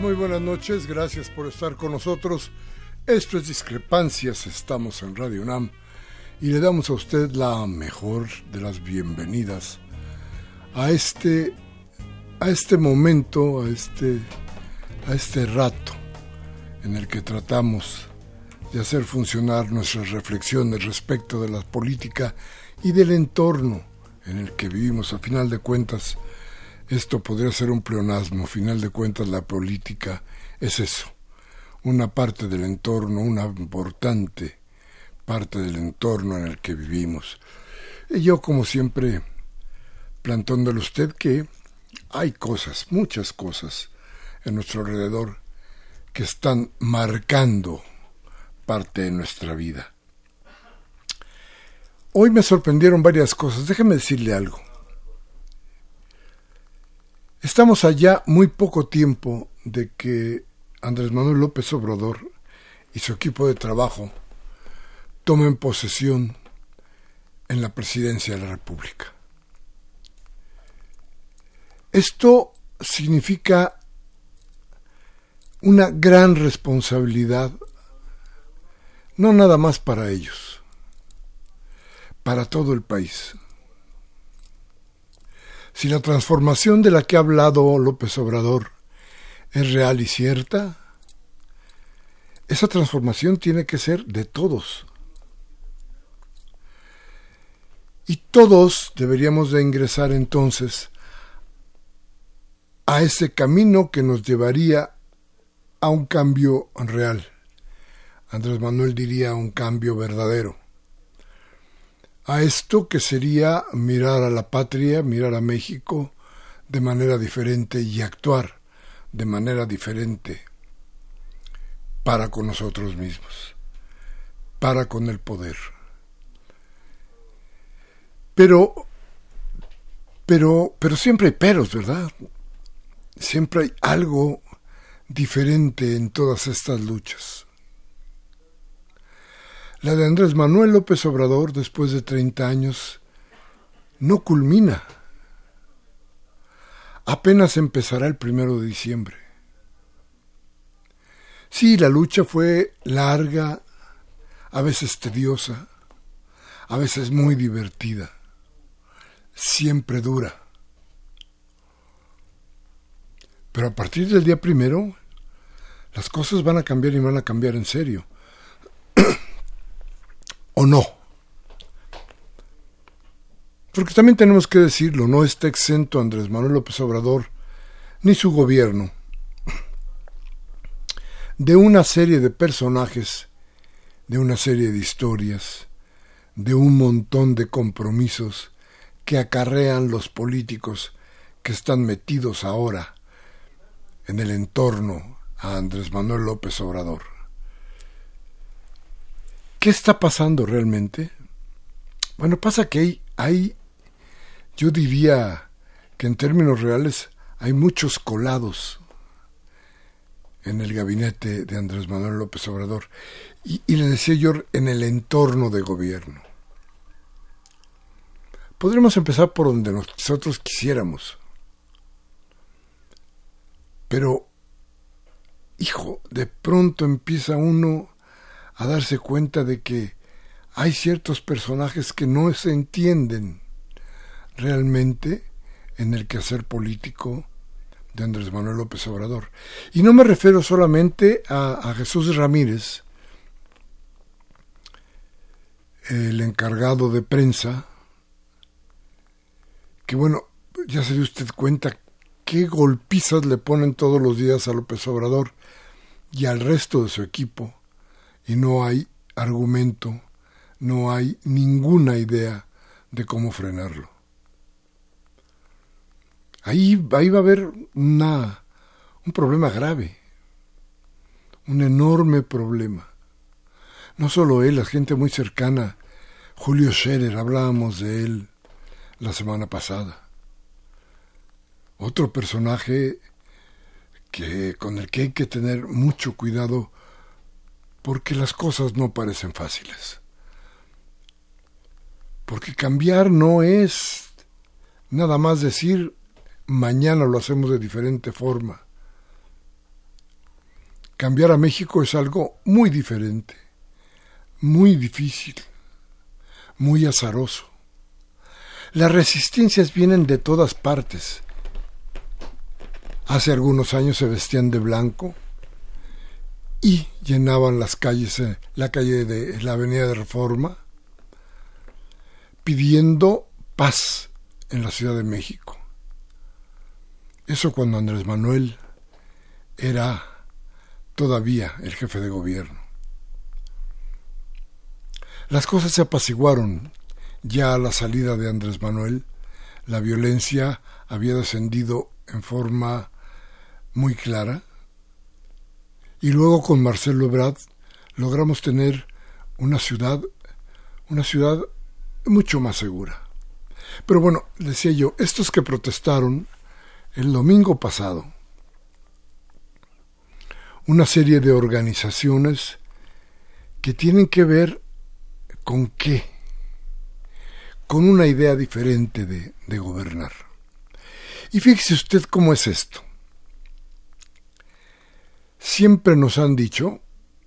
Muy buenas noches, gracias por estar con nosotros. Esto es Discrepancias, estamos en Radio NAM y le damos a usted la mejor de las bienvenidas a este, a este momento, a este, a este rato en el que tratamos de hacer funcionar nuestras reflexiones respecto de la política y del entorno en el que vivimos. A final de cuentas, esto podría ser un pleonasmo, final de cuentas la política es eso, una parte del entorno, una importante parte del entorno en el que vivimos. Y yo, como siempre, plantándole usted que hay cosas, muchas cosas en nuestro alrededor que están marcando parte de nuestra vida. Hoy me sorprendieron varias cosas. Déjeme decirle algo. Estamos allá muy poco tiempo de que Andrés Manuel López Obrador y su equipo de trabajo tomen posesión en la presidencia de la República. Esto significa una gran responsabilidad, no nada más para ellos, para todo el país. Si la transformación de la que ha hablado López Obrador es real y cierta, esa transformación tiene que ser de todos. Y todos deberíamos de ingresar entonces a ese camino que nos llevaría a un cambio real. Andrés Manuel diría un cambio verdadero a esto que sería mirar a la patria, mirar a México de manera diferente y actuar de manera diferente para con nosotros mismos, para con el poder. Pero, pero, pero siempre hay peros, ¿verdad? Siempre hay algo diferente en todas estas luchas. La de Andrés Manuel López Obrador, después de 30 años, no culmina. Apenas empezará el primero de diciembre. Sí, la lucha fue larga, a veces tediosa, a veces muy divertida, siempre dura. Pero a partir del día primero, las cosas van a cambiar y van a cambiar en serio no. Porque también tenemos que decirlo, no está exento Andrés Manuel López Obrador ni su gobierno de una serie de personajes, de una serie de historias, de un montón de compromisos que acarrean los políticos que están metidos ahora en el entorno a Andrés Manuel López Obrador. ¿Qué está pasando realmente? Bueno, pasa que hay, hay, yo diría que en términos reales hay muchos colados en el gabinete de Andrés Manuel López Obrador. Y, y, le decía yo, en el entorno de gobierno. Podremos empezar por donde nosotros quisiéramos. Pero, hijo, de pronto empieza uno a darse cuenta de que hay ciertos personajes que no se entienden realmente en el quehacer político de Andrés Manuel López Obrador. Y no me refiero solamente a, Jesús Ramírez, el encargado de prensa, que bueno, ya se dio usted cuenta qué golpizas le ponen todos los días a López Obrador y al resto de su equipo, y no hay argumento, no hay ninguna idea de cómo frenarlo. Ahí, ahí va a haber una, un problema grave, un enorme problema. No solo él, la gente muy cercana, Julio Scherer, hablábamos de él la semana pasada. Otro personaje que, con el que hay que tener mucho cuidado porque las cosas no parecen fáciles. Porque cambiar no es nada más decir mañana lo hacemos de diferente forma. Cambiar a México es algo muy diferente, muy difícil, muy azaroso. Las resistencias vienen de todas partes. Hace algunos años se vestían de blanco y llenaban las calles, eh, la calle de la Avenida de Reforma, pidiendo paz en la Ciudad de México. Eso cuando Andrés Manuel era todavía el jefe de gobierno. Las cosas se apaciguaron ya a la salida de Andrés Manuel. La violencia había descendido en forma muy clara. Y luego con Marcelo Ebrard logramos tener una ciudad, una ciudad mucho más segura. Pero bueno, decía yo, estos que protestaron el domingo pasado, una serie de organizaciones que tienen que ver con qué, con una idea diferente de, de gobernar. Y fíjese usted cómo es esto. Siempre nos han dicho,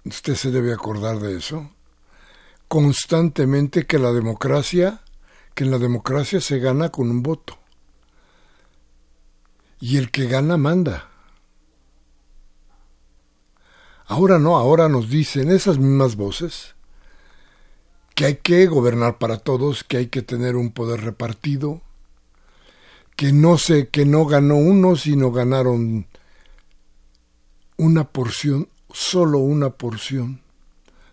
usted se debe acordar de eso, constantemente que la democracia, que en la democracia se gana con un voto. Y el que gana manda. Ahora no, ahora nos dicen esas mismas voces que hay que gobernar para todos, que hay que tener un poder repartido, que no sé, que no ganó uno, sino ganaron una porción, solo una porción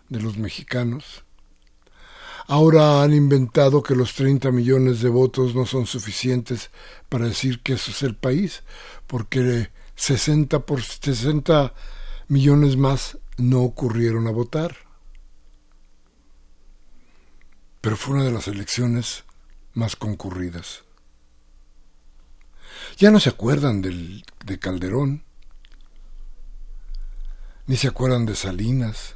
de los mexicanos. Ahora han inventado que los 30 millones de votos no son suficientes para decir que eso es el país, porque 60, por 60 millones más no ocurrieron a votar. Pero fue una de las elecciones más concurridas. Ya no se acuerdan del, de Calderón, ni se acuerdan de Salinas,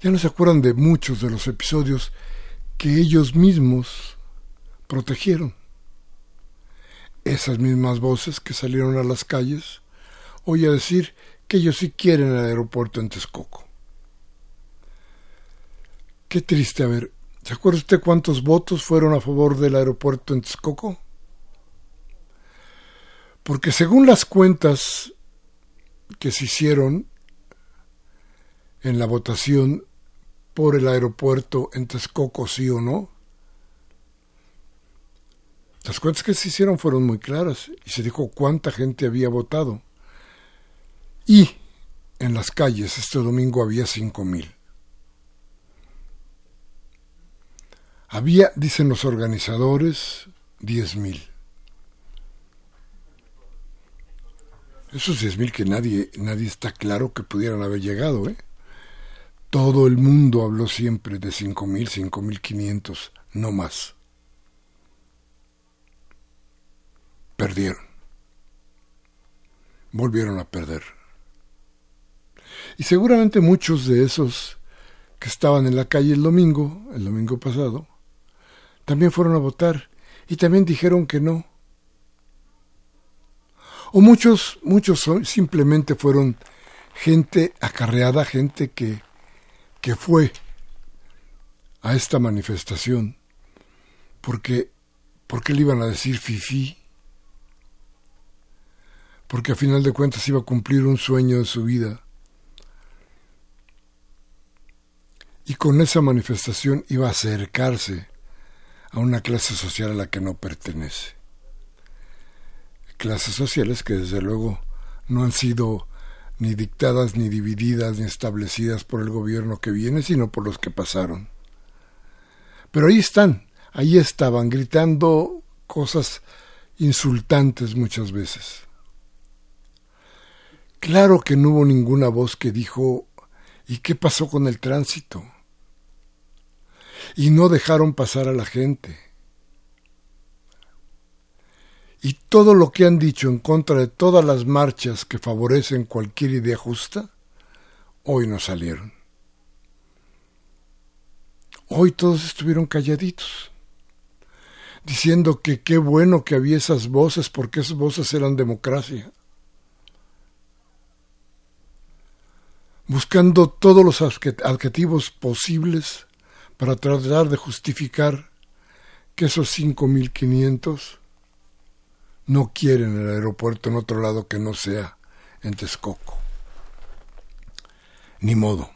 ya no se acuerdan de muchos de los episodios que ellos mismos protegieron. Esas mismas voces que salieron a las calles hoy a decir que ellos sí quieren el aeropuerto en Texcoco. Qué triste, a ver, ¿se acuerda usted cuántos votos fueron a favor del aeropuerto en Texcoco? Porque según las cuentas que se hicieron en la votación por el aeropuerto en Texcoco, sí o no. Las cuentas que se hicieron fueron muy claras y se dijo cuánta gente había votado. Y en las calles este domingo había cinco mil. Había, dicen los organizadores, diez mil. Esos diez mil que nadie, nadie está claro que pudieran haber llegado, ¿eh? Todo el mundo habló siempre de cinco mil, cinco mil quinientos, no más. Perdieron. Volvieron a perder. Y seguramente muchos de esos que estaban en la calle el domingo, el domingo pasado, también fueron a votar y también dijeron que no. O muchos, muchos simplemente fueron gente acarreada, gente que, que fue a esta manifestación porque, porque le iban a decir fifi, porque a final de cuentas iba a cumplir un sueño de su vida. Y con esa manifestación iba a acercarse a una clase social a la que no pertenece. Clases sociales que desde luego no han sido ni dictadas, ni divididas, ni establecidas por el gobierno que viene, sino por los que pasaron. Pero ahí están, ahí estaban, gritando cosas insultantes muchas veces. Claro que no hubo ninguna voz que dijo ¿y qué pasó con el tránsito? Y no dejaron pasar a la gente. Y todo lo que han dicho en contra de todas las marchas que favorecen cualquier idea justa, hoy no salieron. Hoy todos estuvieron calladitos, diciendo que qué bueno que había esas voces porque esas voces eran democracia. Buscando todos los adjetivos posibles para tratar de justificar que esos 5.500 no quieren el aeropuerto en otro lado que no sea en Texcoco. Ni modo.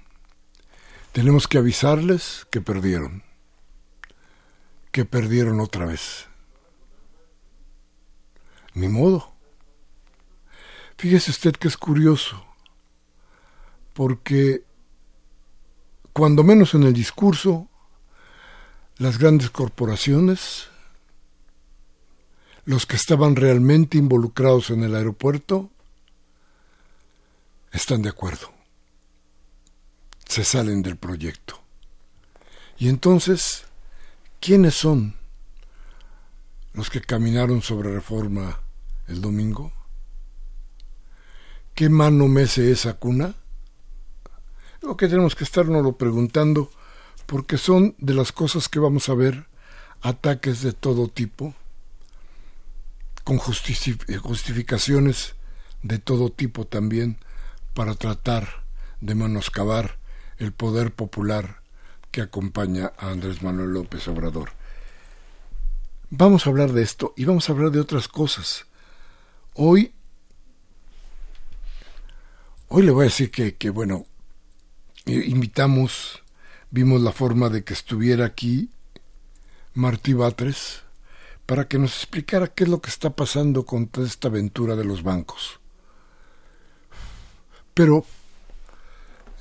Tenemos que avisarles que perdieron, que perdieron otra vez. Ni modo. Fíjese usted que es curioso, porque cuando menos en el discurso, las grandes corporaciones los que estaban realmente involucrados en el aeropuerto están de acuerdo. Se salen del proyecto. Y entonces, ¿quiénes son los que caminaron sobre reforma el domingo? ¿Qué mano mece esa cuna? Lo que tenemos que estarnos lo preguntando, porque son de las cosas que vamos a ver ataques de todo tipo, con justificaciones de todo tipo también para tratar de menoscabar el poder popular que acompaña a Andrés Manuel López Obrador. Vamos a hablar de esto y vamos a hablar de otras cosas. Hoy, hoy le voy a decir que, que bueno, invitamos, vimos la forma de que estuviera aquí Martí Batres, para que nos explicara qué es lo que está pasando con toda esta aventura de los bancos. Pero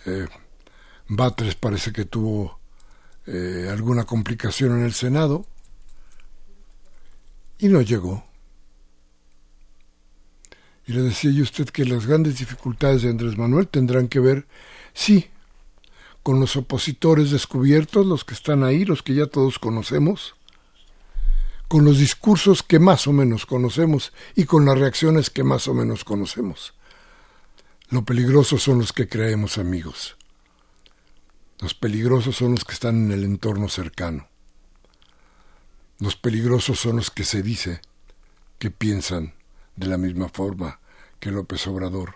eh, Batres parece que tuvo eh, alguna complicación en el Senado y no llegó. Y le decía yo a usted que las grandes dificultades de Andrés Manuel tendrán que ver, sí, con los opositores descubiertos, los que están ahí, los que ya todos conocemos, con los discursos que más o menos conocemos y con las reacciones que más o menos conocemos. Lo peligroso son los que creemos amigos. Los peligrosos son los que están en el entorno cercano. Los peligrosos son los que se dice que piensan de la misma forma que López Obrador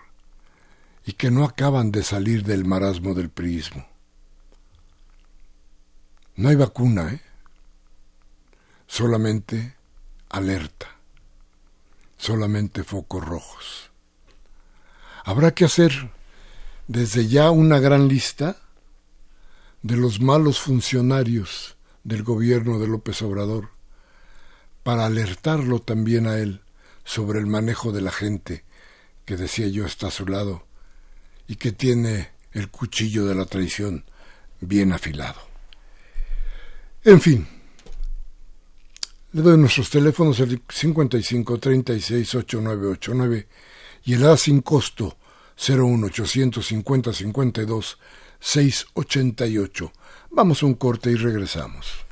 y que no acaban de salir del marasmo del priismo. No hay vacuna, ¿eh? Solamente alerta, solamente focos rojos. Habrá que hacer desde ya una gran lista de los malos funcionarios del gobierno de López Obrador para alertarlo también a él sobre el manejo de la gente que decía yo está a su lado y que tiene el cuchillo de la traición bien afilado. En fin, doy nuestros teléfonos el 55 36 8989 y el A sin costo 01 850 52 688. Vamos a un corte y regresamos.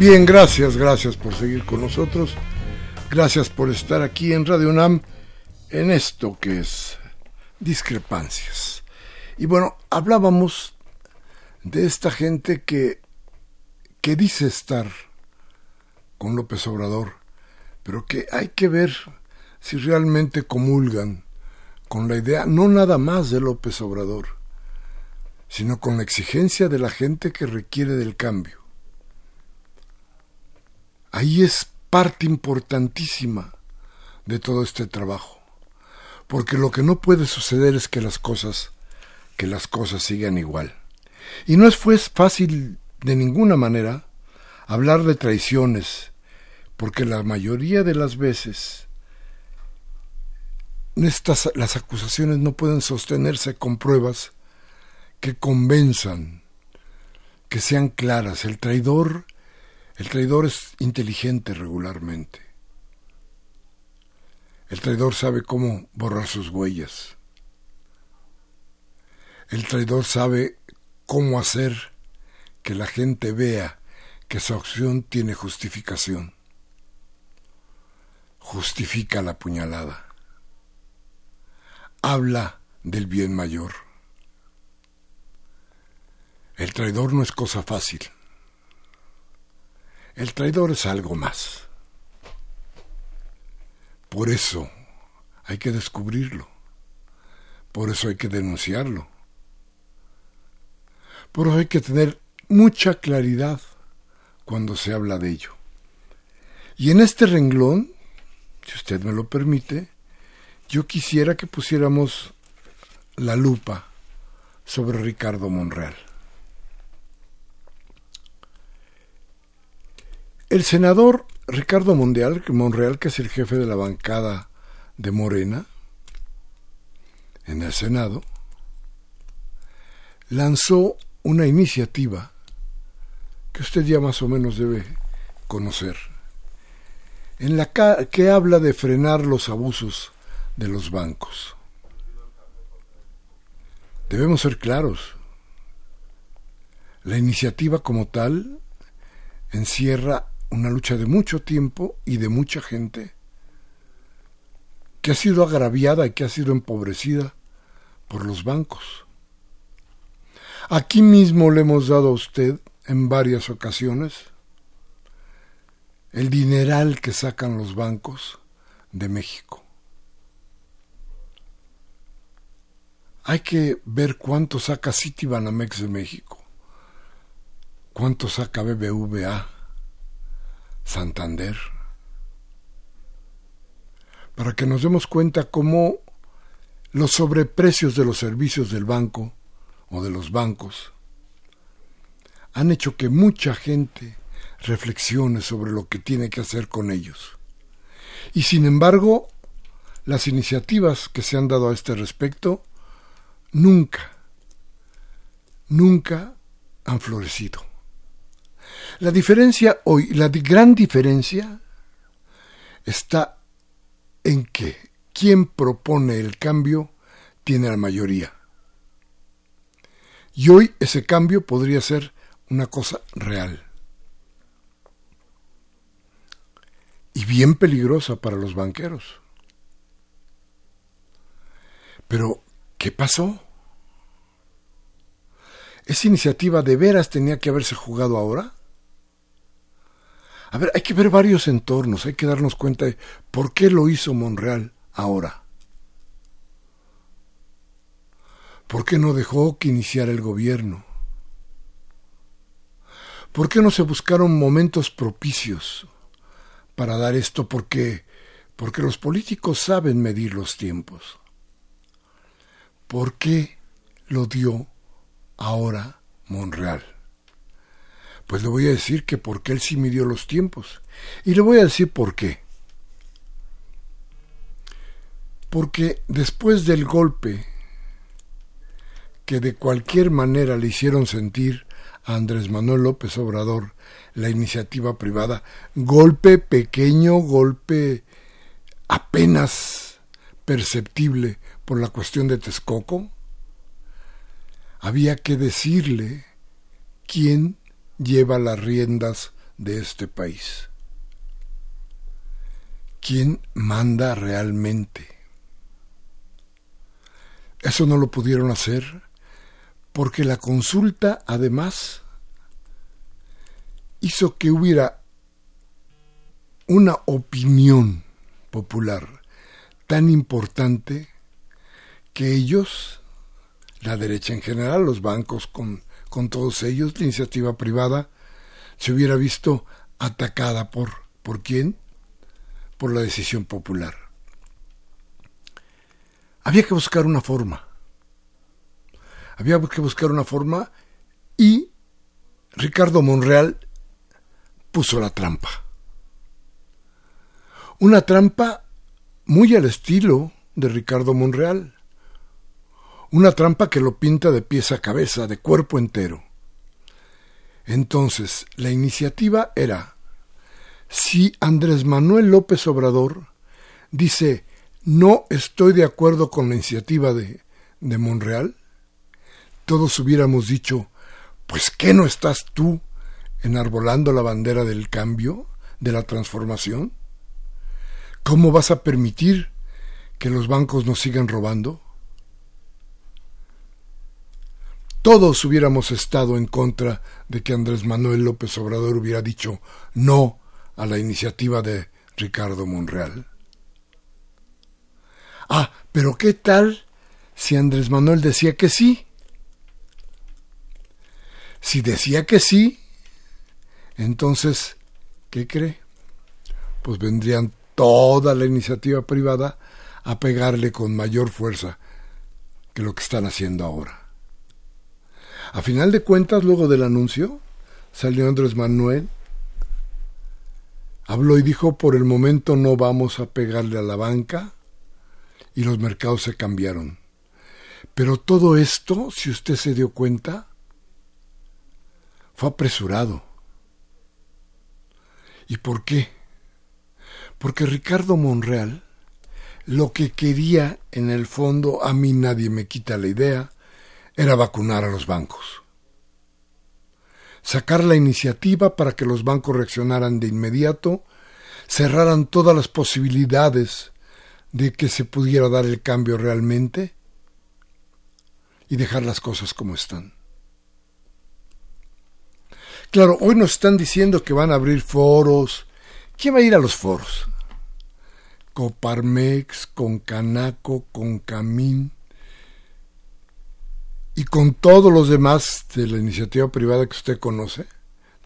Bien, gracias, gracias por seguir con nosotros. Gracias por estar aquí en Radio UNAM en esto que es discrepancias. Y bueno, hablábamos de esta gente que, que dice estar con López Obrador, pero que hay que ver si realmente comulgan con la idea no nada más de López Obrador, sino con la exigencia de la gente que requiere del cambio. Ahí es parte importantísima de todo este trabajo. Porque lo que no puede suceder es que las cosas que las cosas sigan igual. Y no es fue fácil de ninguna manera hablar de traiciones, porque la mayoría de las veces estas, las acusaciones no pueden sostenerse con pruebas que convenzan, que sean claras. El traidor el traidor es inteligente regularmente. El traidor sabe cómo borrar sus huellas. El traidor sabe cómo hacer que la gente vea que su acción tiene justificación. Justifica la puñalada. Habla del bien mayor. El traidor no es cosa fácil. El traidor es algo más. Por eso hay que descubrirlo. Por eso hay que denunciarlo. Por eso hay que tener mucha claridad cuando se habla de ello. Y en este renglón, si usted me lo permite, yo quisiera que pusiéramos la lupa sobre Ricardo Monreal. El senador Ricardo Monreal, Monreal, que es el jefe de la bancada de Morena en el Senado, lanzó una iniciativa que usted ya más o menos debe conocer, en la que habla de frenar los abusos de los bancos. Debemos ser claros. La iniciativa como tal encierra una lucha de mucho tiempo y de mucha gente que ha sido agraviada y que ha sido empobrecida por los bancos. Aquí mismo le hemos dado a usted en varias ocasiones el dineral que sacan los bancos de México. Hay que ver cuánto saca Citibanamex de México, cuánto saca BBVA, Santander, para que nos demos cuenta cómo los sobreprecios de los servicios del banco o de los bancos han hecho que mucha gente reflexiones sobre lo que tiene que hacer con ellos. Y sin embargo, las iniciativas que se han dado a este respecto nunca, nunca han florecido. La diferencia hoy, la gran diferencia, está en que quien propone el cambio tiene la mayoría. Y hoy ese cambio podría ser una cosa real. Y bien peligrosa para los banqueros. Pero, ¿qué pasó? ¿Esa iniciativa de veras tenía que haberse jugado ahora? A ver, hay que ver varios entornos, hay que darnos cuenta de por qué lo hizo Monreal ahora. ¿Por qué no dejó que iniciara el gobierno? ¿Por qué no se buscaron momentos propicios para dar esto? Porque, porque los políticos saben medir los tiempos. ¿Por qué lo dio ahora Monreal? Pues le voy a decir que porque él sí midió los tiempos. Y le voy a decir por qué. Porque después del golpe que de cualquier manera le hicieron sentir a Andrés Manuel López Obrador la iniciativa privada, golpe pequeño, golpe apenas perceptible por la cuestión de Texcoco, había que decirle quién lleva las riendas de este país. ¿Quién manda realmente? Eso no lo pudieron hacer porque la consulta además hizo que hubiera una opinión popular tan importante que ellos, la derecha en general, los bancos con con todos ellos, la iniciativa privada se hubiera visto atacada por ¿por quién? Por la decisión popular. Había que buscar una forma. Había que buscar una forma y Ricardo Monreal puso la trampa. Una trampa muy al estilo de Ricardo Monreal una trampa que lo pinta de pies a cabeza, de cuerpo entero. Entonces, la iniciativa era, si Andrés Manuel López Obrador dice, no estoy de acuerdo con la iniciativa de, de Monreal, todos hubiéramos dicho, pues ¿qué no estás tú enarbolando la bandera del cambio, de la transformación? ¿Cómo vas a permitir que los bancos nos sigan robando? Todos hubiéramos estado en contra de que Andrés Manuel López Obrador hubiera dicho no a la iniciativa de Ricardo Monreal. Ah, pero ¿qué tal si Andrés Manuel decía que sí? Si decía que sí, entonces, ¿qué cree? Pues vendrían toda la iniciativa privada a pegarle con mayor fuerza que lo que están haciendo ahora. A final de cuentas, luego del anuncio, salió Andrés Manuel, habló y dijo, por el momento no vamos a pegarle a la banca, y los mercados se cambiaron. Pero todo esto, si usted se dio cuenta, fue apresurado. ¿Y por qué? Porque Ricardo Monreal lo que quería en el fondo, a mí nadie me quita la idea, era vacunar a los bancos. Sacar la iniciativa para que los bancos reaccionaran de inmediato, cerraran todas las posibilidades de que se pudiera dar el cambio realmente y dejar las cosas como están. Claro, hoy nos están diciendo que van a abrir foros. ¿Quién va a ir a los foros? Coparmex, con Canaco, con Camín y con todos los demás de la iniciativa privada que usted conoce,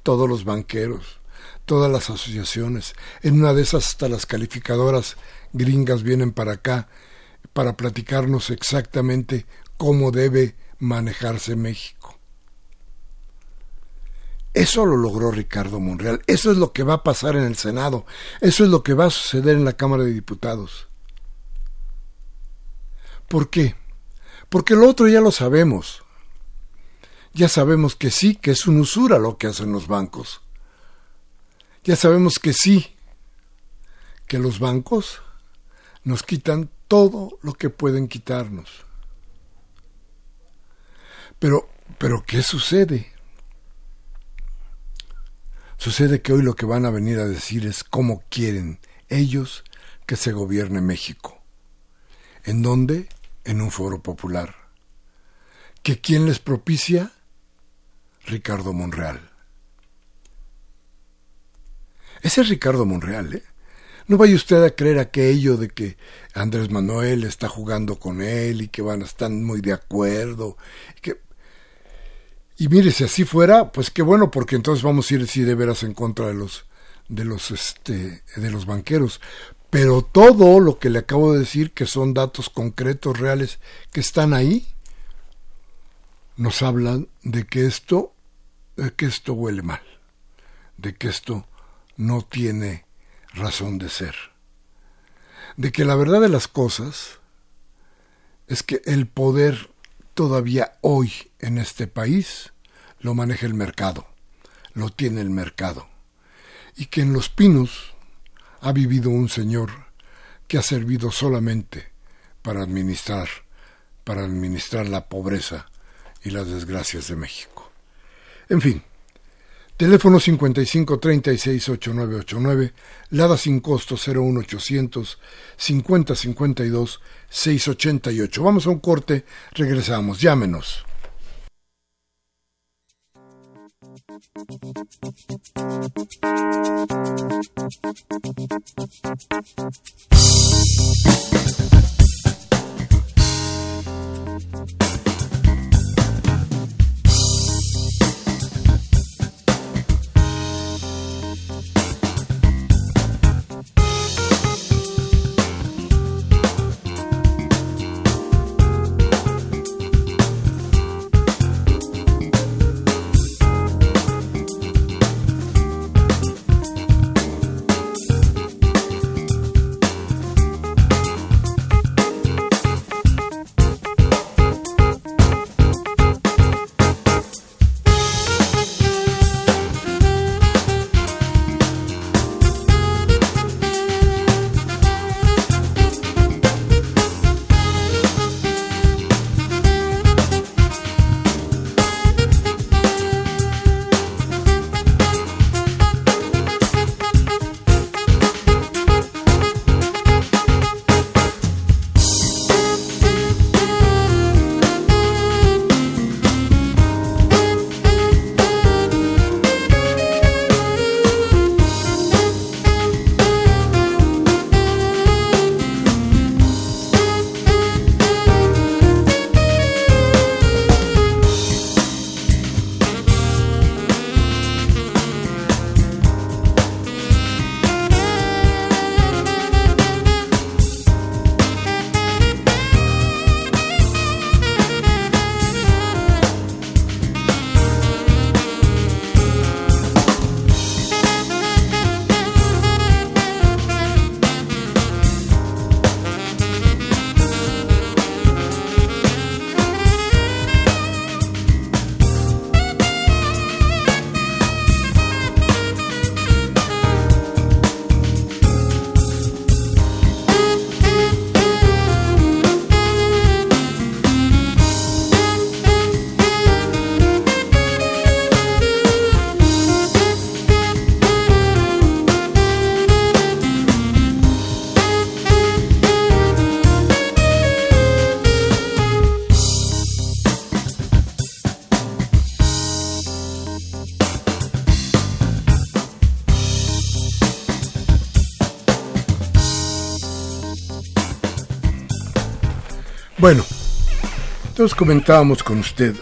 todos los banqueros, todas las asociaciones, en una de esas hasta las calificadoras gringas vienen para acá para platicarnos exactamente cómo debe manejarse México. Eso lo logró Ricardo Monreal. Eso es lo que va a pasar en el Senado. Eso es lo que va a suceder en la Cámara de Diputados. ¿Por qué? Porque lo otro ya lo sabemos. Ya sabemos que sí, que es una usura lo que hacen los bancos. Ya sabemos que sí, que los bancos nos quitan todo lo que pueden quitarnos. Pero, pero ¿qué sucede? Sucede que hoy lo que van a venir a decir es cómo quieren ellos que se gobierne México. ¿En dónde? En un foro popular. ¿Que quién les propicia? Ricardo Monreal. Ese es Ricardo Monreal, ¿eh? No vaya usted a creer aquello de que Andrés Manuel está jugando con él y que van a estar muy de acuerdo. Y, que... y mire, si así fuera, pues qué bueno, porque entonces vamos a ir sí de veras en contra de los de los este de los banqueros. Pero todo lo que le acabo de decir, que son datos concretos, reales, que están ahí, nos hablan de que esto, de que esto huele mal, de que esto no tiene razón de ser. De que la verdad de las cosas es que el poder todavía hoy en este país lo maneja el mercado, lo tiene el mercado. Y que en Los Pinos ha vivido un señor que ha servido solamente para administrar, para administrar la pobreza y las desgracias de México. En fin, Teléfono 55 36 8989, Lada sin costo 01800 50 52 688. Vamos a un corte, regresamos, llámenos. ピッピッ。Entonces comentábamos con usted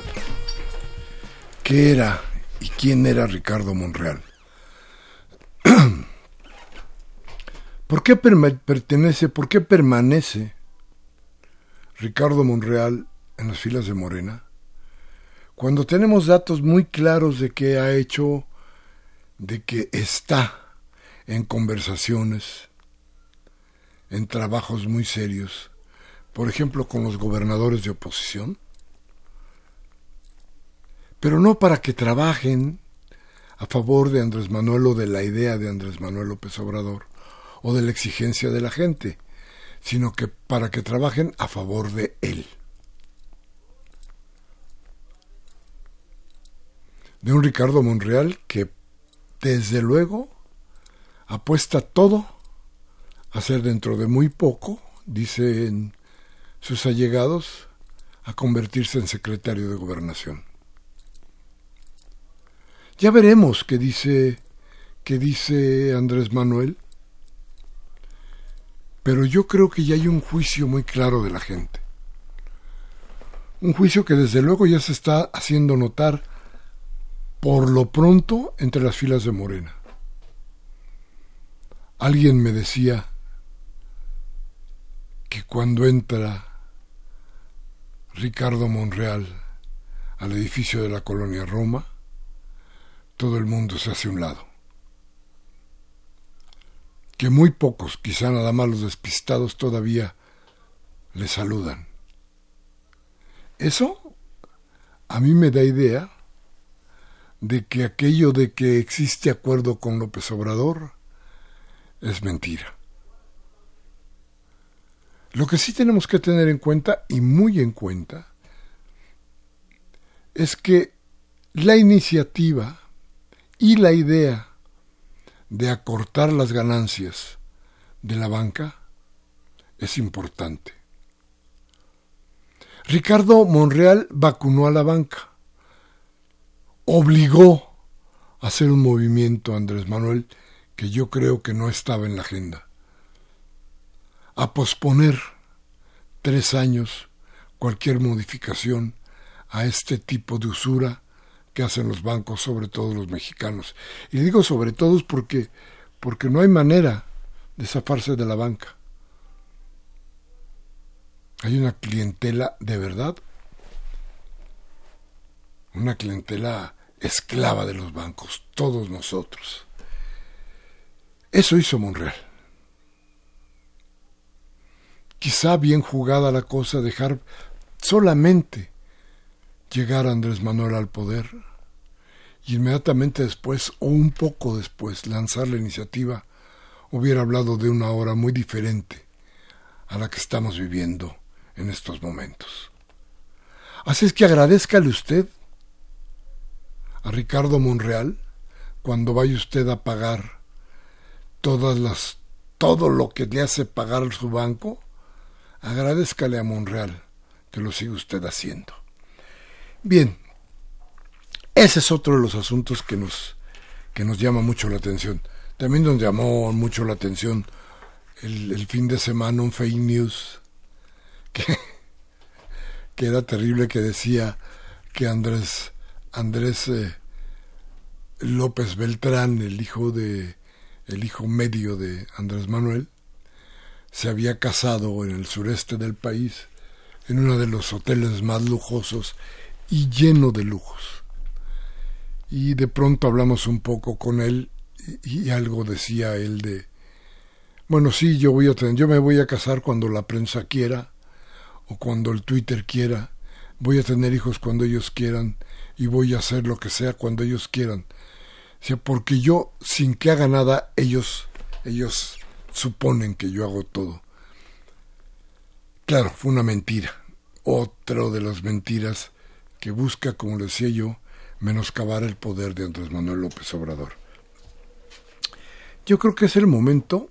qué era y quién era Ricardo Monreal. ¿Por qué pertenece, por qué permanece Ricardo Monreal en las filas de Morena? cuando tenemos datos muy claros de que ha hecho, de que está en conversaciones, en trabajos muy serios, por ejemplo con los gobernadores de oposición, pero no para que trabajen a favor de Andrés Manuel o de la idea de Andrés Manuel López Obrador o de la exigencia de la gente, sino que para que trabajen a favor de él. De un Ricardo Monreal que desde luego apuesta todo a ser dentro de muy poco, dicen sus allegados, a convertirse en secretario de gobernación. Ya veremos qué dice, qué dice Andrés Manuel, pero yo creo que ya hay un juicio muy claro de la gente. Un juicio que desde luego ya se está haciendo notar por lo pronto entre las filas de Morena. Alguien me decía que cuando entra Ricardo Monreal al edificio de la colonia Roma, todo el mundo se hace un lado. Que muy pocos, quizá nada más los despistados, todavía le saludan. Eso a mí me da idea de que aquello de que existe acuerdo con López Obrador es mentira. Lo que sí tenemos que tener en cuenta, y muy en cuenta, es que la iniciativa y la idea de acortar las ganancias de la banca es importante. Ricardo Monreal vacunó a la banca, obligó a hacer un movimiento Andrés Manuel que yo creo que no estaba en la agenda a posponer tres años cualquier modificación a este tipo de usura que hacen los bancos, sobre todo los mexicanos. Y digo sobre todo porque, porque no hay manera de zafarse de la banca. Hay una clientela de verdad, una clientela esclava de los bancos, todos nosotros. Eso hizo Monreal quizá bien jugada la cosa dejar solamente llegar Andrés Manuel al poder y inmediatamente después o un poco después lanzar la iniciativa hubiera hablado de una hora muy diferente a la que estamos viviendo en estos momentos. Así es que agradezcale usted a Ricardo Monreal cuando vaya usted a pagar todas las todo lo que le hace pagar su banco agradezcale a Monreal que lo siga usted haciendo. Bien, ese es otro de los asuntos que nos, que nos llama mucho la atención. También nos llamó mucho la atención el, fin de semana un fake news que, que, era terrible que decía que Andrés, Andrés eh, López Beltrán, el hijo de el hijo medio de Andrés Manuel, se había casado en el sureste del país, en uno de los hoteles más lujosos y lleno de lujos. Y de pronto hablamos un poco con él y, algo decía él de, bueno, sí, yo voy a tener, yo me voy a casar cuando la prensa quiera o cuando el Twitter quiera, voy a tener hijos cuando ellos quieran y voy a hacer lo que sea cuando ellos quieran. O sea, porque yo, sin que haga nada, ellos, ellos suponen que yo hago todo. Claro, fue una mentira, otro de las mentiras que busca, como le decía yo, menoscabar el poder de Andrés Manuel López Obrador. Yo creo que es el momento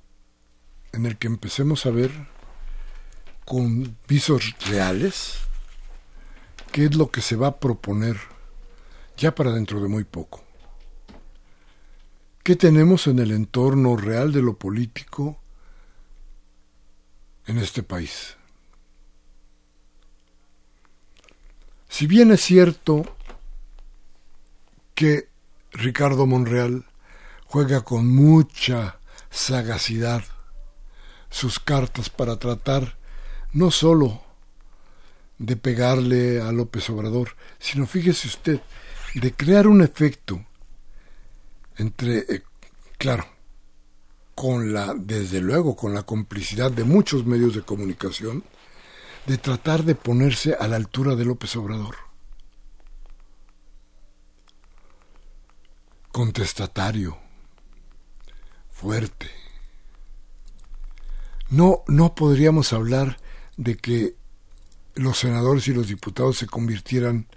en el que empecemos a ver con visos reales qué es lo que se va a proponer ya para dentro de muy poco. ¿Qué tenemos en el entorno real de lo político en este país? Si bien es cierto que Ricardo Monreal juega con mucha sagacidad sus cartas para tratar no sólo de pegarle a López Obrador, sino fíjese usted, de crear un efecto entre, eh, claro, con la, desde luego, con la complicidad de muchos medios de comunicación, de tratar de ponerse a la altura de López Obrador. Contestatario, fuerte. No, no podríamos hablar de que los senadores y los diputados se convirtieran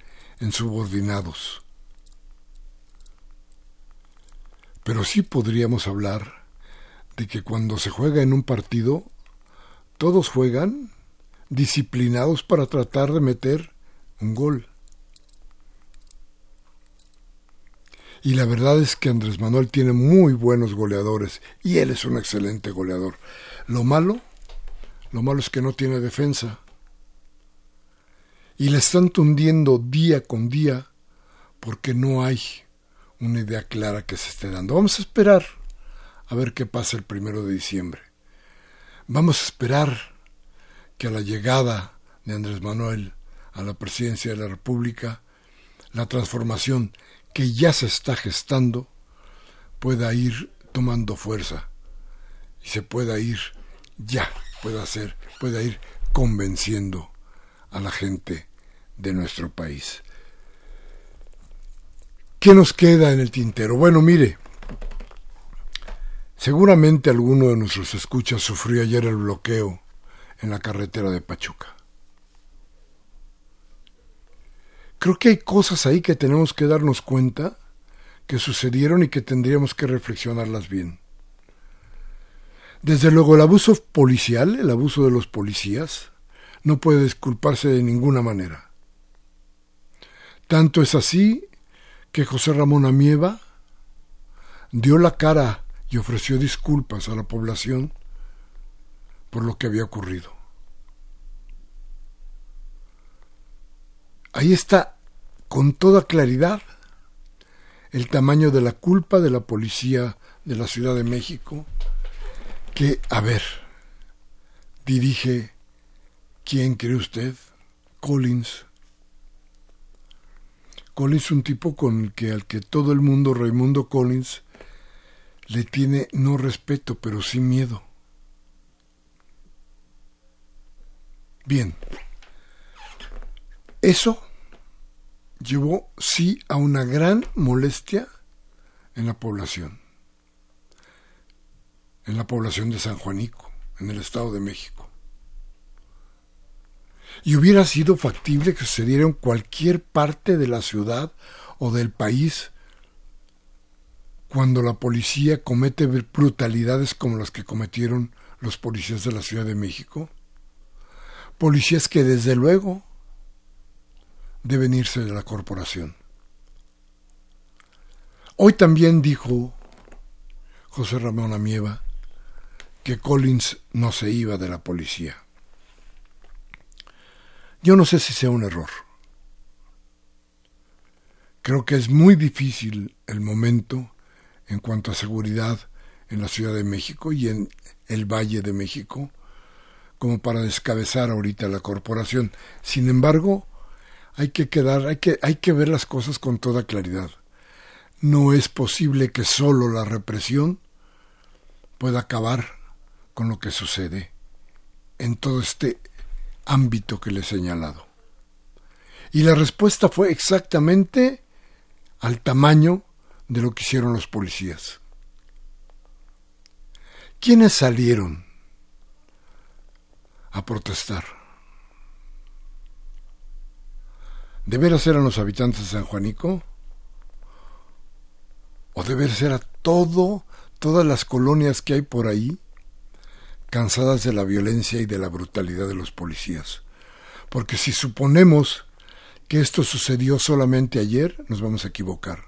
en subordinados. Pero sí podríamos hablar de que cuando se juega en un partido, todos juegan disciplinados para tratar de meter un gol. Y la verdad es que Andrés Manuel tiene muy buenos goleadores y él es un excelente goleador. Lo malo, lo malo es que no tiene defensa. Y le están tundiendo día con día porque no hay una idea clara que se esté dando. Vamos a esperar a ver qué pasa el primero de diciembre. Vamos a esperar que a la llegada de Andrés Manuel a la presidencia de la República, la transformación que ya se está gestando pueda ir tomando fuerza y se pueda ir ya, pueda ser, pueda ir convenciendo a la gente de nuestro país. ¿Qué nos queda en el tintero? Bueno, mire, seguramente alguno de nuestros escuchas sufrió ayer el bloqueo en la carretera de Pachuca. Creo que hay cosas ahí que tenemos que darnos cuenta que sucedieron y que tendríamos que reflexionarlas bien. Desde luego el abuso policial, el abuso de los policías, no puede disculparse de ninguna manera. Tanto es así que José Ramón Amieva dio la cara y ofreció disculpas a la población por lo que había ocurrido. Ahí está con toda claridad el tamaño de la culpa de la policía de la Ciudad de México, que, a ver, dirige, ¿quién cree usted? Collins. Collins es un tipo con el que al que todo el mundo, Raimundo Collins, le tiene no respeto, pero sí miedo. Bien, eso llevó sí a una gran molestia en la población, en la población de San Juanico, en el Estado de México. Y hubiera sido factible que sucediera en cualquier parte de la ciudad o del país cuando la policía comete brutalidades como las que cometieron los policías de la Ciudad de México policías que desde luego deben irse de la corporación. Hoy también dijo José Ramón Amieva que Collins no se iba de la policía. Yo no sé si sea un error. Creo que es muy difícil el momento en cuanto a seguridad en la Ciudad de México y en el Valle de México como para descabezar ahorita la corporación. Sin embargo, hay que quedar, hay que, hay que ver las cosas con toda claridad. No es posible que solo la represión pueda acabar con lo que sucede en todo este ámbito que le he señalado. Y la respuesta fue exactamente al tamaño de lo que hicieron los policías. ¿Quiénes salieron a protestar. ¿De veras eran los habitantes de San Juanico? ¿O de veras era todo, todas las colonias que hay por ahí, cansadas de la violencia y de la brutalidad de los policías? Porque si suponemos que esto sucedió solamente ayer, nos vamos a equivocar.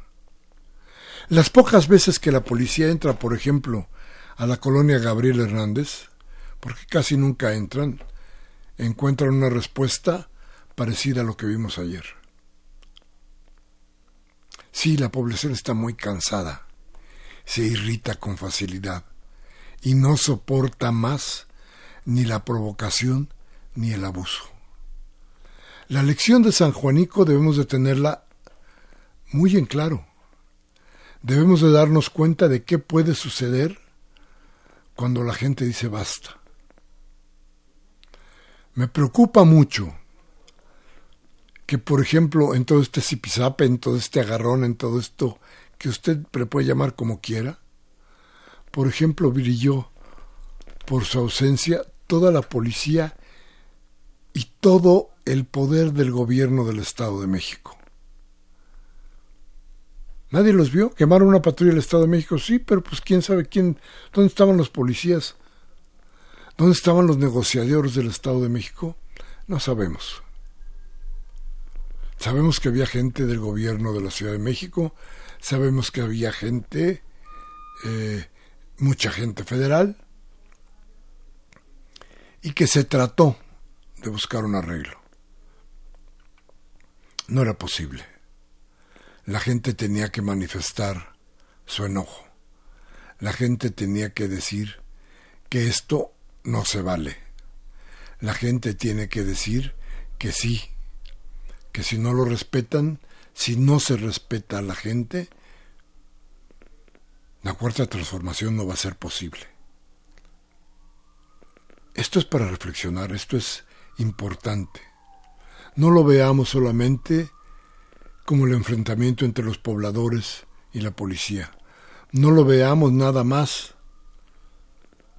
Las pocas veces que la policía entra, por ejemplo, a la colonia Gabriel Hernández, porque casi nunca entran, encuentran una respuesta parecida a lo que vimos ayer. Sí, la población está muy cansada, se irrita con facilidad y no soporta más ni la provocación ni el abuso. La lección de San Juanico debemos de tenerla muy en claro. Debemos de darnos cuenta de qué puede suceder cuando la gente dice basta. Me preocupa mucho que, por ejemplo, en todo este zipizape, en todo este agarrón, en todo esto que usted le puede llamar como quiera, por ejemplo, brilló por su ausencia toda la policía y todo el poder del gobierno del Estado de México. Nadie los vio. Quemaron una patrulla del Estado de México, sí, pero pues quién sabe quién, dónde estaban los policías, dónde estaban los negociadores del Estado de México, no sabemos. Sabemos que había gente del gobierno de la Ciudad de México, sabemos que había gente, eh, mucha gente federal, y que se trató de buscar un arreglo. No era posible. La gente tenía que manifestar su enojo. La gente tenía que decir que esto no se vale. La gente tiene que decir que sí, que si no lo respetan, si no se respeta a la gente, la cuarta transformación no va a ser posible. Esto es para reflexionar, esto es importante. No lo veamos solamente como el enfrentamiento entre los pobladores y la policía. No lo veamos nada más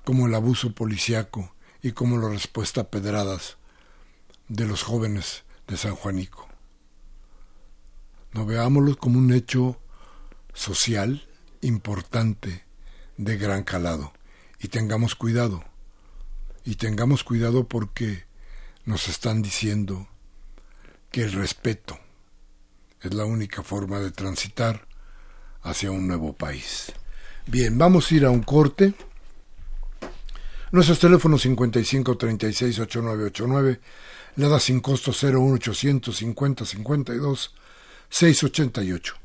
como el abuso policiaco y como la respuesta a pedradas de los jóvenes de San Juanico. No veámoslo como un hecho social importante de gran calado y tengamos cuidado. Y tengamos cuidado porque nos están diciendo que el respeto es la única forma de transitar hacia un nuevo país. Bien, vamos a ir a un corte. Nuestros teléfonos 55 36 8989, da sin costo 01800 50 52 688.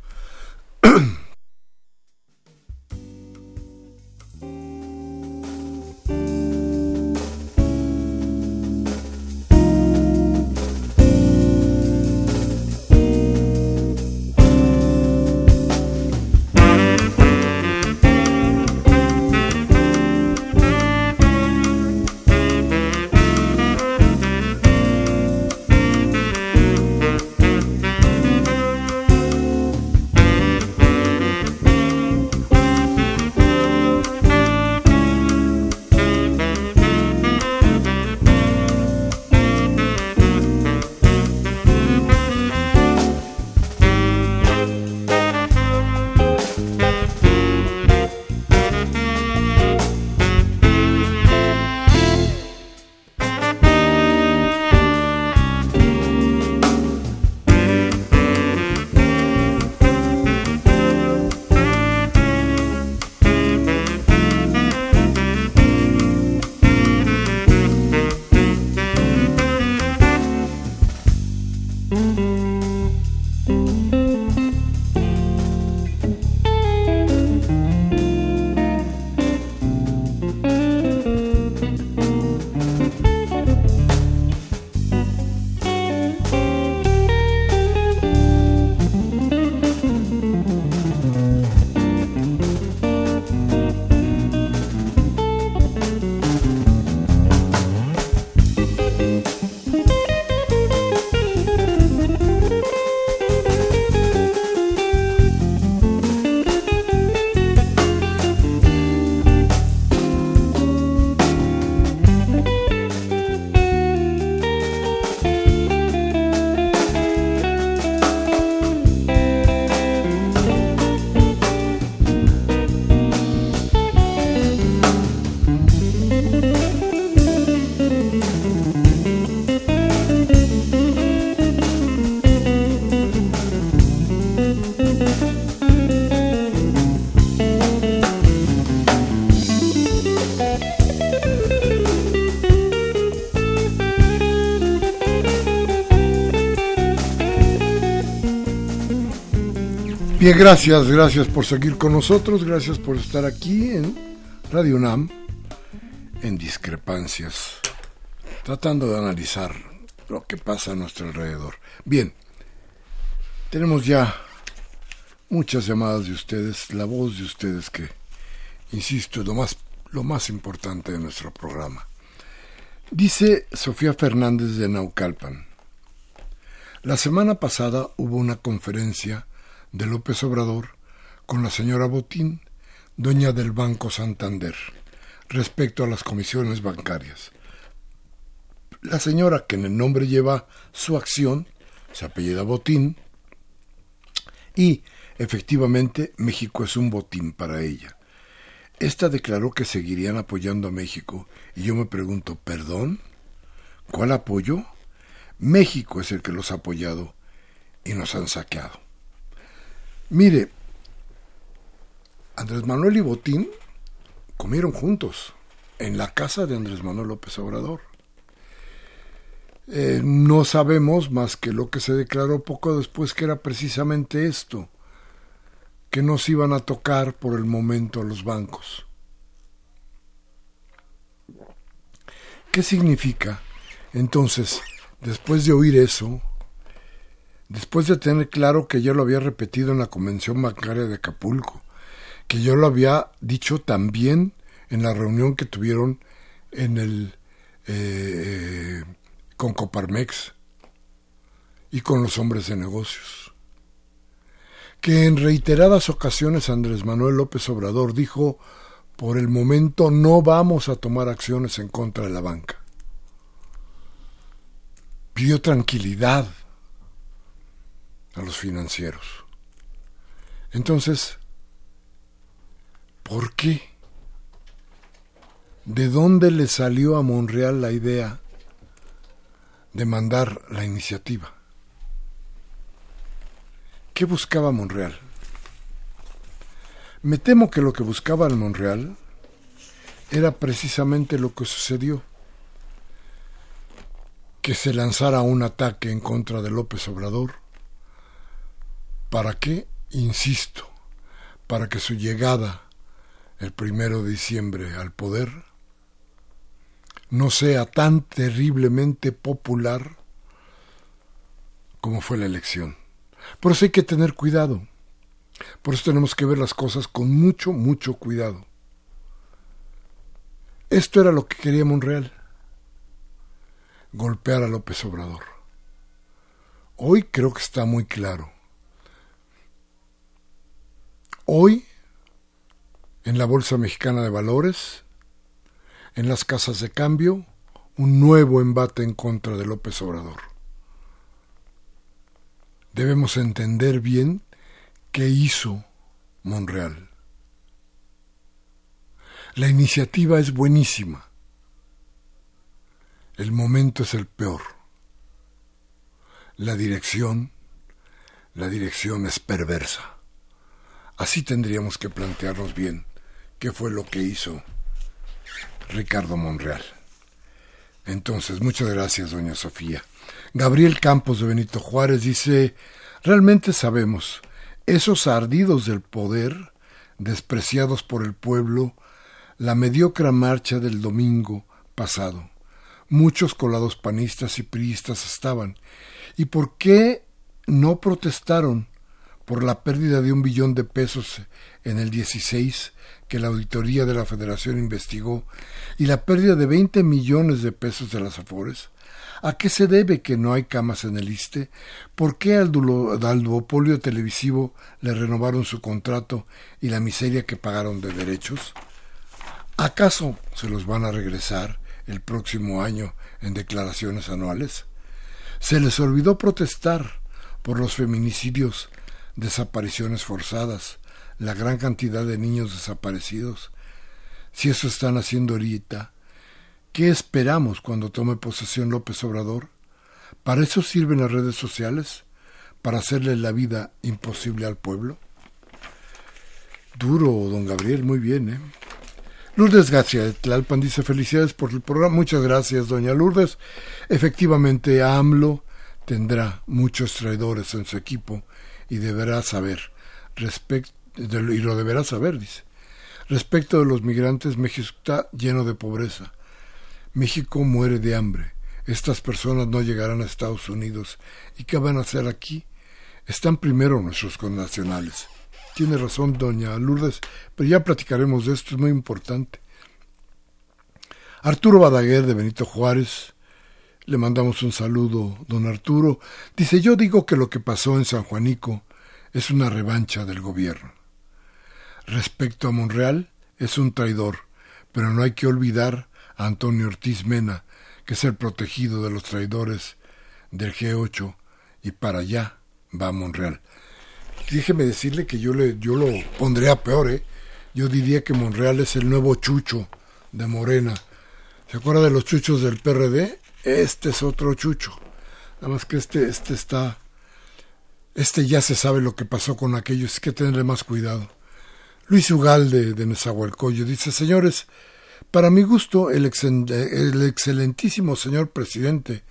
Bien, gracias, gracias por seguir con nosotros, gracias por estar aquí en Radio UNAM, en discrepancias, tratando de analizar lo que pasa a nuestro alrededor. Bien, tenemos ya muchas llamadas de ustedes, la voz de ustedes que, insisto, es lo más, lo más importante de nuestro programa. Dice Sofía Fernández de Naucalpan. La semana pasada hubo una conferencia de López Obrador con la señora Botín, dueña del Banco Santander, respecto a las comisiones bancarias. La señora, que en el nombre lleva su acción, se apellida Botín, y efectivamente México es un botín para ella. Esta declaró que seguirían apoyando a México y yo me pregunto, ¿perdón? ¿Cuál apoyo? México es el que los ha apoyado y nos han saqueado. Mire, Andrés Manuel y Botín comieron juntos en la casa de Andrés Manuel López Obrador. Eh, no sabemos más que lo que se declaró poco después que era precisamente esto, que nos iban a tocar por el momento los bancos. ¿Qué significa? Entonces, después de oír eso, después de tener claro que yo lo había repetido en la Convención Bancaria de Acapulco, que yo lo había dicho también en la reunión que tuvieron en el eh, con Coparmex y con los hombres de negocios. Que en reiteradas ocasiones Andrés Manuel López Obrador dijo, por el momento no vamos a tomar acciones en contra de la banca. Pidió tranquilidad a los financieros. Entonces, ¿por qué? ¿De dónde le salió a Monreal la idea de mandar la iniciativa. ¿Qué buscaba Monreal? Me temo que lo que buscaba el Monreal era precisamente lo que sucedió, que se lanzara un ataque en contra de López Obrador. ¿Para qué? Insisto, para que su llegada el primero de diciembre al poder no sea tan terriblemente popular como fue la elección. Por eso hay que tener cuidado. Por eso tenemos que ver las cosas con mucho, mucho cuidado. Esto era lo que quería Monreal. Golpear a López Obrador. Hoy creo que está muy claro. Hoy, en la Bolsa Mexicana de Valores, en las casas de cambio un nuevo embate en contra de López Obrador. Debemos entender bien qué hizo Monreal. La iniciativa es buenísima. El momento es el peor. La dirección, la dirección es perversa. Así tendríamos que plantearnos bien qué fue lo que hizo Ricardo Monreal. Entonces, muchas gracias, doña Sofía. Gabriel Campos de Benito Juárez dice, realmente sabemos, esos ardidos del poder, despreciados por el pueblo, la mediocre marcha del domingo pasado. Muchos colados panistas y priistas estaban. ¿Y por qué no protestaron por la pérdida de un billón de pesos en el 16 que la auditoría de la Federación investigó y la pérdida de 20 millones de pesos de las Afores? ¿A qué se debe que no hay camas en el ISTE? ¿Por qué al, duopolio televisivo le renovaron su contrato y la miseria que pagaron de derechos? ¿Acaso se los van a regresar el próximo año en declaraciones anuales? ¿Se les olvidó protestar por los feminicidios, desapariciones forzadas, la gran cantidad de niños desaparecidos, si eso están haciendo ahorita, ¿qué esperamos cuando tome posesión López Obrador? ¿Para eso sirven las redes sociales? ¿Para hacerle la vida imposible al pueblo? Duro, don Gabriel, muy bien, ¿eh? Lourdes García de Tlalpan dice felicidades por el programa. Muchas gracias, doña Lourdes. Efectivamente, AMLO tendrá muchos traidores en su equipo y deberá saber respecto y lo deberá saber, dice. Respecto de los migrantes, México está lleno de pobreza. México muere de hambre. Estas personas no llegarán a Estados Unidos. ¿Y qué van a hacer aquí? Están primero nuestros connacionales. Tiene razón doña Lourdes, pero ya platicaremos de esto, es muy importante. Arturo Badaguer de Benito Juárez, le mandamos un saludo, don Arturo, dice yo digo que lo que pasó en San Juanico es una revancha del gobierno. Respecto a Monreal, es un traidor, pero no hay que olvidar a Antonio Ortiz Mena, que es el protegido de los traidores del G8, y para allá va Monreal. Déjeme decirle que yo, le, yo lo pondría peor, ¿eh? Yo diría que Monreal es el nuevo chucho de Morena. ¿Se acuerda de los chuchos del PRD? Este es otro chucho. Nada más que este, este está... Este ya se sabe lo que pasó con aquellos, hay que tenerle más cuidado. Luis Ugalde de Nezahualcóyotl dice, señores, para mi gusto, el, el excelentísimo señor presidente,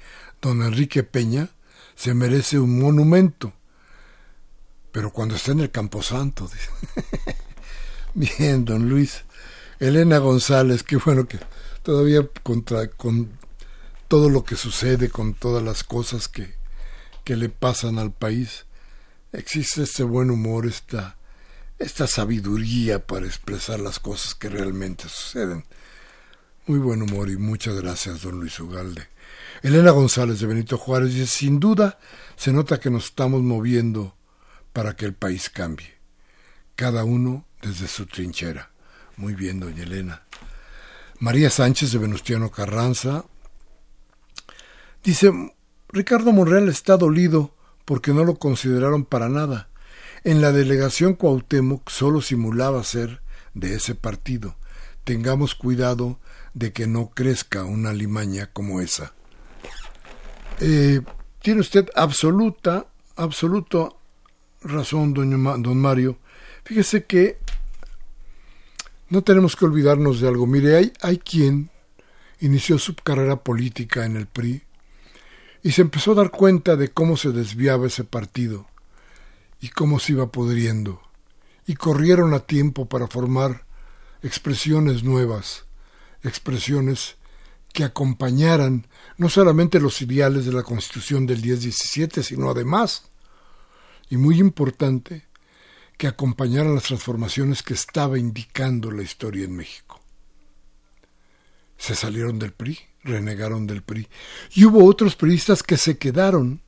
don Enrique Peña, se merece un monumento. Pero cuando está en el Camposanto, bien, don Luis. Elena González, qué bueno que todavía contra, con todo lo que sucede, con todas las cosas que, que le pasan al país, existe este buen humor, esta, esta sabiduría para expresar las cosas que realmente suceden. Muy buen humor y muchas gracias, don Luis Ugalde. Elena González de Benito Juárez dice, sin duda se nota que nos estamos moviendo para que el país cambie, cada uno desde su trinchera. Muy bien, doña Elena. María Sánchez de Venustiano Carranza dice, Ricardo Monreal está dolido porque no lo consideraron para nada. En la delegación Cuauhtémoc solo simulaba ser de ese partido. Tengamos cuidado de que no crezca una limaña como esa. Eh, tiene usted absoluta, absoluta razón, don Mario. Fíjese que no tenemos que olvidarnos de algo. Mire, hay, hay quien inició su carrera política en el PRI y se empezó a dar cuenta de cómo se desviaba ese partido y cómo se iba pudriendo. Y corrieron a tiempo para formar expresiones nuevas, expresiones que acompañaran no solamente los ideales de la Constitución del 10-17, sino además, y muy importante, que acompañaran las transformaciones que estaba indicando la historia en México. Se salieron del PRI, renegaron del PRI, y hubo otros priistas que se quedaron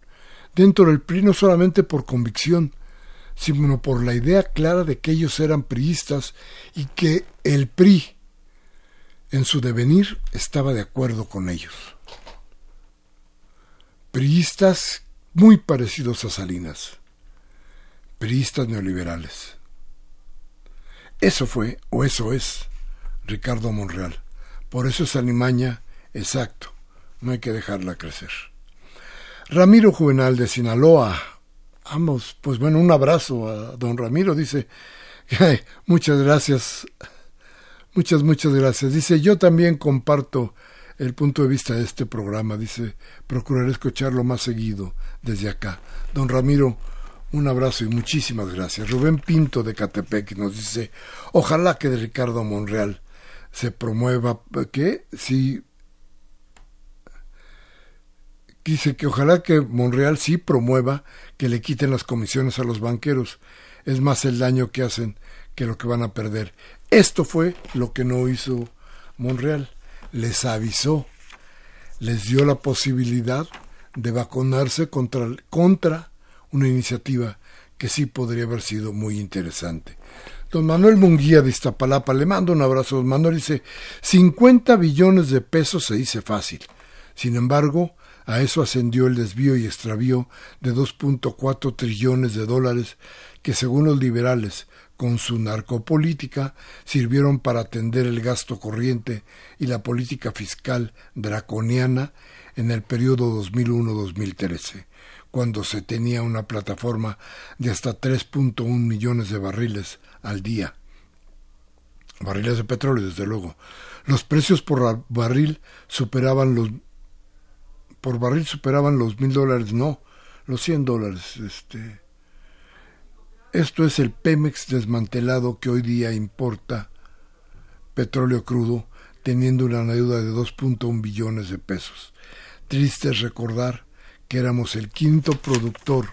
dentro del PRI no solamente por convicción, sino por la idea clara de que ellos eran priistas y que el PRI en su devenir estaba de acuerdo con ellos. Priistas muy parecidos a Salinas, priistas neoliberales. Eso fue, o eso es, Ricardo Monreal. Por eso esa limaña, exacto, no hay que dejarla crecer. Ramiro Juvenal de Sinaloa. Vamos, pues bueno, un abrazo a don Ramiro. Dice, muchas gracias Muchas, muchas gracias. Dice, yo también comparto el punto de vista de este programa. Dice, procuraré escucharlo más seguido desde acá. Don Ramiro, un abrazo y muchísimas gracias. Rubén Pinto de Catepec nos dice, ojalá que de Ricardo Monreal se promueva, ¿qué? Sí. Dice que ojalá que Monreal sí promueva que le quiten las comisiones a los banqueros. Es más el daño que hacen que lo que van a perder. Esto fue lo que no hizo Monreal. Les avisó, les dio la posibilidad de vacunarse contra, contra una iniciativa que sí podría haber sido muy interesante. Don Manuel Munguía de Iztapalapa, le mando un abrazo. Don Manuel dice, 50 billones de pesos se dice fácil. Sin embargo, a eso ascendió el desvío y extravío de 2.4 trillones de dólares que según los liberales con su narcopolítica sirvieron para atender el gasto corriente y la política fiscal draconiana en el periodo 2001-2013, cuando se tenía una plataforma de hasta 3.1 millones de barriles al día. Barriles de petróleo, desde luego. Los precios por barril superaban los por barril superaban los mil dólares, no, los cien dólares, este, esto es el Pemex desmantelado que hoy día importa petróleo crudo teniendo una deuda de 2.1 billones de pesos. Triste es recordar que éramos el quinto productor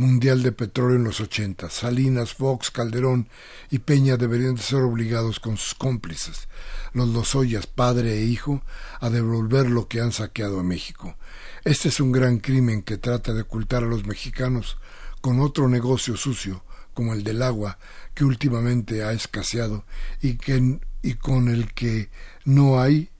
mundial de petróleo en los 80. Salinas, Fox, Calderón y Peña deberían de ser obligados con sus cómplices, los Lozoyas, padre e hijo, a devolver lo que han saqueado a México. Este es un gran crimen que trata de ocultar a los mexicanos con otro negocio sucio, como el del agua, que últimamente ha escaseado y, que, y con el que no hay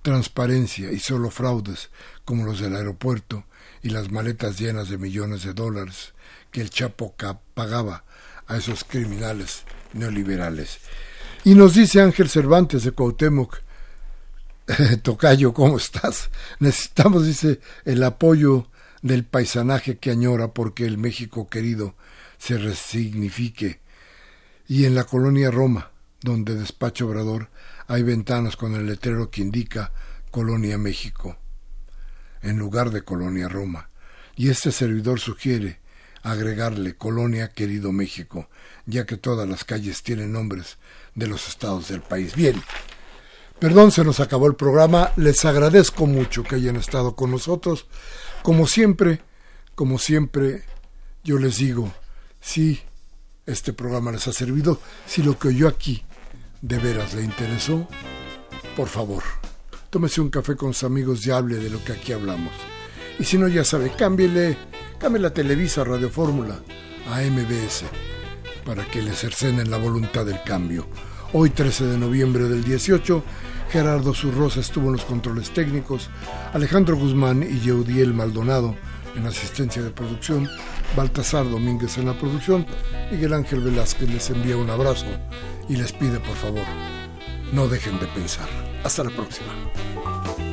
transparencia y solo fraudes, como los del aeropuerto, y las maletas llenas de millones de dólares que el Chapo pagaba a esos criminales neoliberales. Y nos dice Ángel Cervantes de Cuauhtémoc, Tocayo, ¿cómo estás? Necesitamos, dice, el apoyo del paisanaje que añora porque el México querido se resignifique. Y en la colonia Roma, donde despacho Obrador, hay ventanas con el letrero que indica Colonia México en lugar de Colonia Roma, y este servidor sugiere agregarle Colonia Querido México, ya que todas las calles tienen nombres de los estados del país. Bien, perdón, se nos acabó el programa, les agradezco mucho que hayan estado con nosotros. Como siempre, como siempre, yo les digo, si este programa les ha servido, si lo que oyó aquí de veras le interesó, por favor, tómese un café con sus amigos y hable de lo que aquí hablamos. Y si no, ya sabe, cámbiele, cambie la Televisa Radio Fórmula a MBS para que le cercenen la voluntad del cambio. Hoy 13 de noviembre del 18, Gerardo Zurrosa estuvo en los controles técnicos, Alejandro Guzmán y Yeudiel Maldonado en asistencia de producción, Baltasar Domínguez en la producción, Miguel Ángel Velázquez les envía un abrazo y les pide por favor, no dejen de pensar. Hasta la próxima.